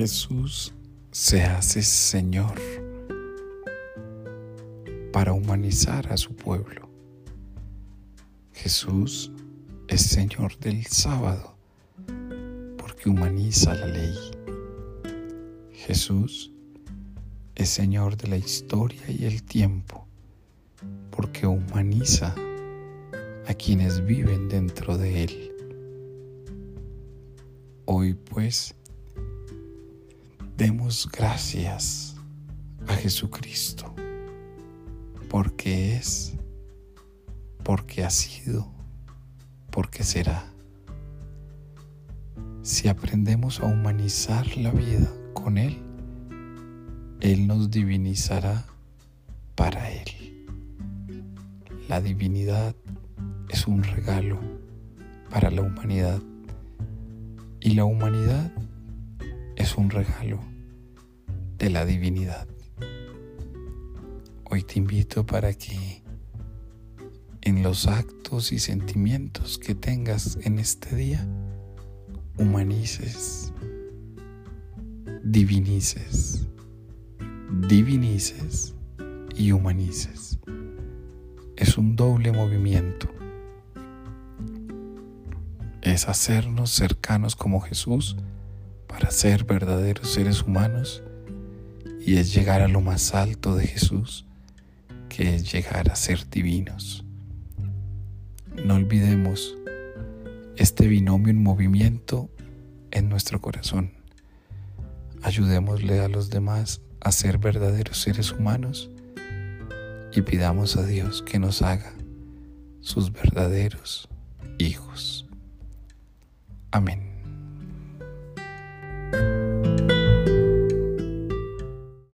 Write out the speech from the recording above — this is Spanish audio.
Jesús se hace Señor para humanizar a su pueblo. Jesús es Señor del sábado porque humaniza la ley. Jesús es Señor de la historia y el tiempo porque humaniza a quienes viven dentro de Él. Hoy pues, demos gracias a Jesucristo, porque es, porque ha sido, porque será. Si aprendemos a humanizar la vida con Él, Él nos divinizará para Él. La divinidad es un regalo para la humanidad y la humanidad es un regalo de la divinidad. Hoy te invito para que en los actos y sentimientos que tengas en este día, humanices, divinices, divinices y humanices. Es un doble movimiento es hacernos cercanos como Jesús para ser verdaderos seres humanos y es llegar a lo más alto de Jesús, que es llegar a ser divinos. No olvidemos este binomio en movimiento en nuestro corazón. Ayudémosle a los demás a ser verdaderos seres humanos y pidamos a Dios que nos haga sus verdaderos hijos. Amén.